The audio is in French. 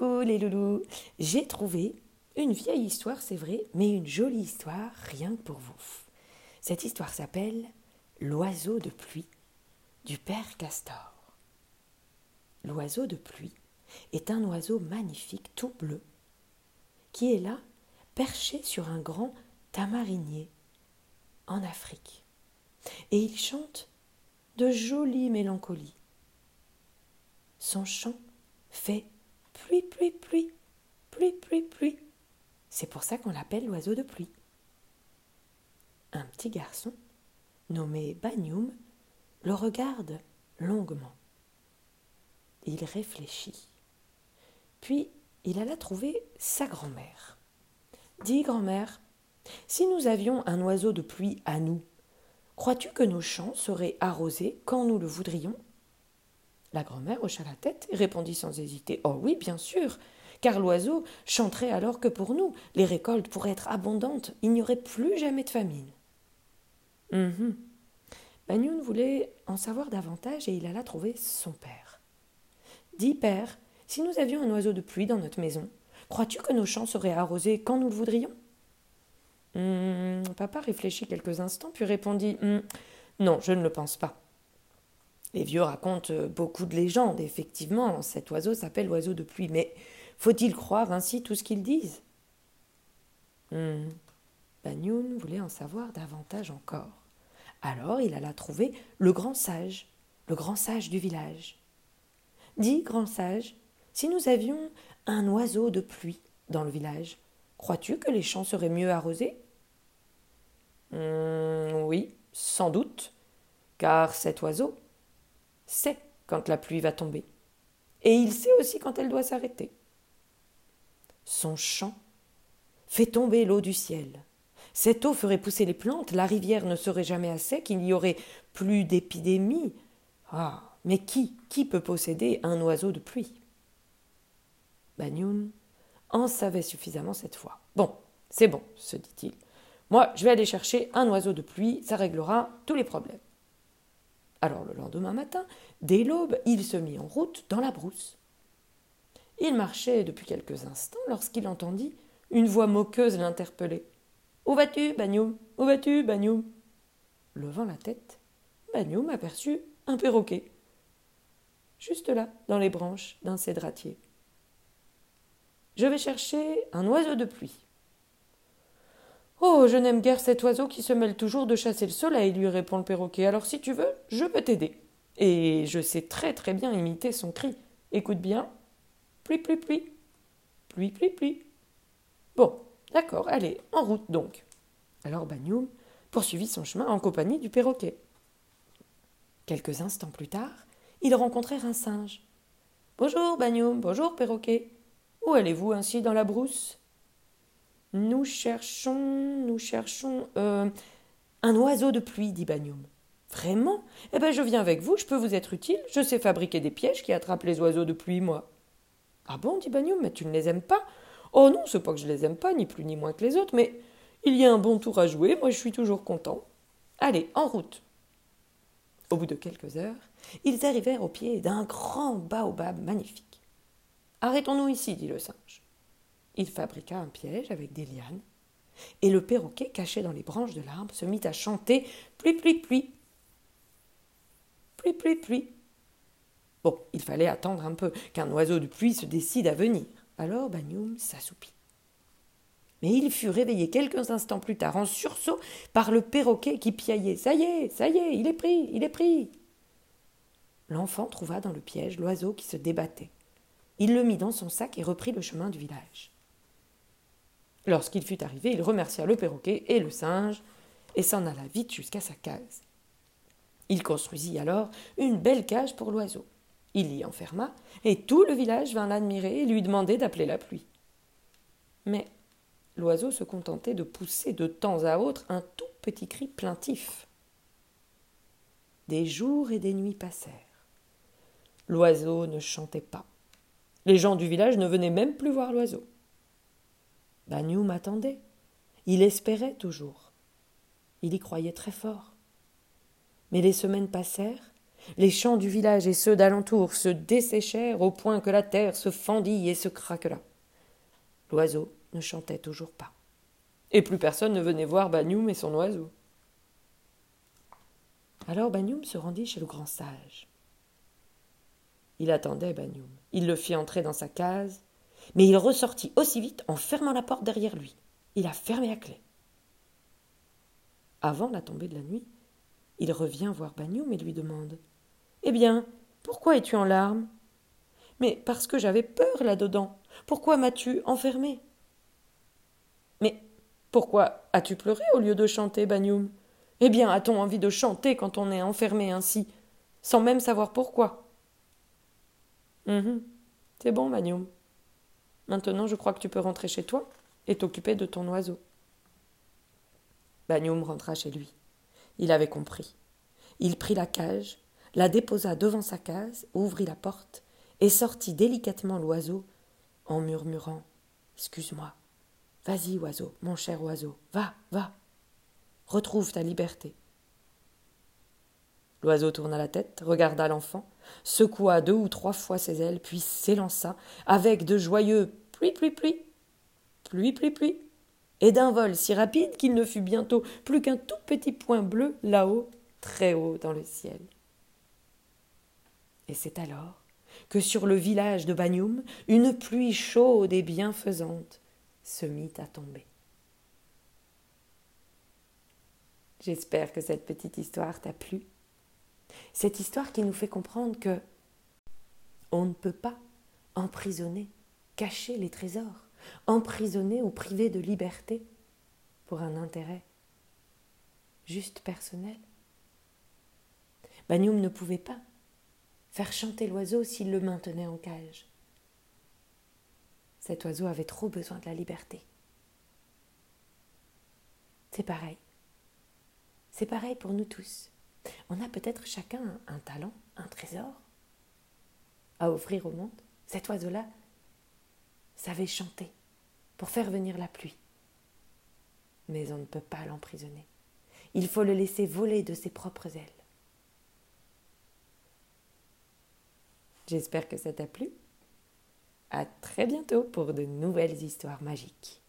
Les loulous J'ai trouvé une vieille histoire, c'est vrai, mais une jolie histoire rien que pour vous. Cette histoire s'appelle L'oiseau de pluie du père Castor. L'oiseau de pluie est un oiseau magnifique tout bleu qui est là, perché sur un grand tamarinier en Afrique. Et il chante de jolies mélancolies. Son chant fait pluie, pluie, pluie, pluie, pluie, pluie. C'est pour ça qu'on l'appelle l'oiseau de pluie. Un petit garçon, nommé Banyum, le regarde longuement. Il réfléchit. Puis il alla trouver sa grand-mère. Dis, grand-mère, si nous avions un oiseau de pluie à nous, crois-tu que nos champs seraient arrosés quand nous le voudrions? La grand-mère hocha la tête et répondit sans hésiter Oh oui, bien sûr, car l'oiseau chanterait alors que pour nous, les récoltes pourraient être abondantes, il n'y aurait plus jamais de famine. Hum voulait en savoir davantage et il alla trouver son père. Dis, père, si nous avions un oiseau de pluie dans notre maison, crois-tu que nos champs seraient arrosés quand nous le voudrions? Hum, Papa réfléchit quelques instants, puis répondit hum, Non, je ne le pense pas. Les vieux racontent beaucoup de légendes. Effectivement, cet oiseau s'appelle l'oiseau de pluie, mais faut-il croire ainsi tout ce qu'ils disent? Hum. voulait en savoir davantage encore. Alors il alla trouver le grand sage, le grand sage du village. Dis, grand sage, si nous avions un oiseau de pluie dans le village, crois-tu que les champs seraient mieux arrosés hum, Oui, sans doute, car cet oiseau sait quand la pluie va tomber, et il sait aussi quand elle doit s'arrêter. Son chant fait tomber l'eau du ciel. Cette eau ferait pousser les plantes, la rivière ne serait jamais à sec, il n'y aurait plus d'épidémie. Ah, mais qui, qui peut posséder un oiseau de pluie? Banyoun en savait suffisamment cette fois. Bon, c'est bon, se dit-il. Moi, je vais aller chercher un oiseau de pluie, ça réglera tous les problèmes. Alors le lendemain matin, dès l'aube, il se mit en route dans la brousse. Il marchait depuis quelques instants lorsqu'il entendit une voix moqueuse l'interpeller. Où vas-tu, Bagnoum Où vas-tu, Bagnoum Levant la tête, Bagnoum aperçut un perroquet, juste là, dans les branches d'un cédratier. Je vais chercher un oiseau de pluie. Je n'aime guère cet oiseau qui se mêle toujours de chasser le soleil, lui répond le perroquet. Alors si tu veux, je peux t'aider. Et je sais très très bien imiter son cri. Écoute bien. Pluie, pluie, pluie. Pluie, pluie, pluie. Bon, d'accord, allez, en route donc. Alors Bagnoum poursuivit son chemin en compagnie du perroquet. Quelques instants plus tard, ils rencontrèrent un singe. Bonjour, Bagnoum, bonjour, perroquet. Où allez-vous ainsi dans la brousse? Nous cherchons, nous cherchons. Euh, un oiseau de pluie, dit Bagnoum. Vraiment? Eh bien, je viens avec vous, je peux vous être utile, je sais fabriquer des pièges qui attrapent les oiseaux de pluie, moi. Ah bon, dit Bagnoum, mais tu ne les aimes pas? Oh non, c'est pas que je les aime pas, ni plus ni moins que les autres, mais il y a un bon tour à jouer, moi je suis toujours content. Allez, en route. Au bout de quelques heures, ils arrivèrent au pied d'un grand baobab magnifique. Arrêtons-nous ici, dit le singe. Il fabriqua un piège avec des lianes, et le perroquet, caché dans les branches de l'arbre, se mit à chanter Pluie, pluie, pluie. Pluie, pluie, pluie. Bon, il fallait attendre un peu qu'un oiseau de pluie se décide à venir. Alors Bagnoum s'assoupit. Mais il fut réveillé quelques instants plus tard en sursaut par le perroquet qui piaillait. Ça y est, ça y est, il est pris, il est pris. L'enfant trouva dans le piège l'oiseau qui se débattait. Il le mit dans son sac et reprit le chemin du village. Lorsqu'il fut arrivé, il remercia le perroquet et le singe, et s'en alla vite jusqu'à sa case. Il construisit alors une belle cage pour l'oiseau. Il l'y enferma, et tout le village vint l'admirer et lui demander d'appeler la pluie. Mais l'oiseau se contentait de pousser de temps à autre un tout petit cri plaintif. Des jours et des nuits passèrent. L'oiseau ne chantait pas. Les gens du village ne venaient même plus voir l'oiseau. Bagnoum attendait. Il espérait toujours. Il y croyait très fort. Mais les semaines passèrent Les champs du village et ceux d'alentour se desséchèrent au point que la terre se fendit et se craquela. L'oiseau ne chantait toujours pas. Et plus personne ne venait voir Bagnoum et son oiseau. Alors Bagnoum se rendit chez le grand sage. Il attendait Bagnoum. Il le fit entrer dans sa case, mais il ressortit aussi vite en fermant la porte derrière lui. Il a fermé à clé. Avant la tombée de la nuit, il revient voir Bagnoum et lui demande Eh bien, pourquoi es-tu en larmes? Mais parce que j'avais peur là-dedans. Pourquoi m'as-tu enfermé? Mais pourquoi as-tu pleuré au lieu de chanter, Bagnoum Eh bien, a-t-on envie de chanter quand on est enfermé ainsi, sans même savoir pourquoi? Hum C'est bon, Bagnoum. Maintenant, je crois que tu peux rentrer chez toi et t'occuper de ton oiseau. Bagnoum rentra chez lui. Il avait compris. Il prit la cage, la déposa devant sa case, ouvrit la porte et sortit délicatement l'oiseau en murmurant Excuse-moi. Vas-y, oiseau, mon cher oiseau, va, va. Retrouve ta liberté. L'oiseau tourna la tête, regarda l'enfant, secoua deux ou trois fois ses ailes, puis s'élança, avec de joyeux pluie, pluie, pluie, pluie, pluie, pluie, et d'un vol si rapide qu'il ne fut bientôt plus qu'un tout petit point bleu là-haut, très haut dans le ciel. Et c'est alors que sur le village de Bagnoum, une pluie chaude et bienfaisante se mit à tomber. J'espère que cette petite histoire t'a plu. Cette histoire qui nous fait comprendre que on ne peut pas emprisonner, cacher les trésors emprisonné ou privé de liberté pour un intérêt juste personnel. Bagnoum ne pouvait pas faire chanter l'oiseau s'il le maintenait en cage. Cet oiseau avait trop besoin de la liberté. C'est pareil. C'est pareil pour nous tous. On a peut-être chacun un talent, un trésor à offrir au monde. Cet oiseau-là savait chanter pour faire venir la pluie. Mais on ne peut pas l'emprisonner. Il faut le laisser voler de ses propres ailes. J'espère que ça t'a plu. À très bientôt pour de nouvelles histoires magiques.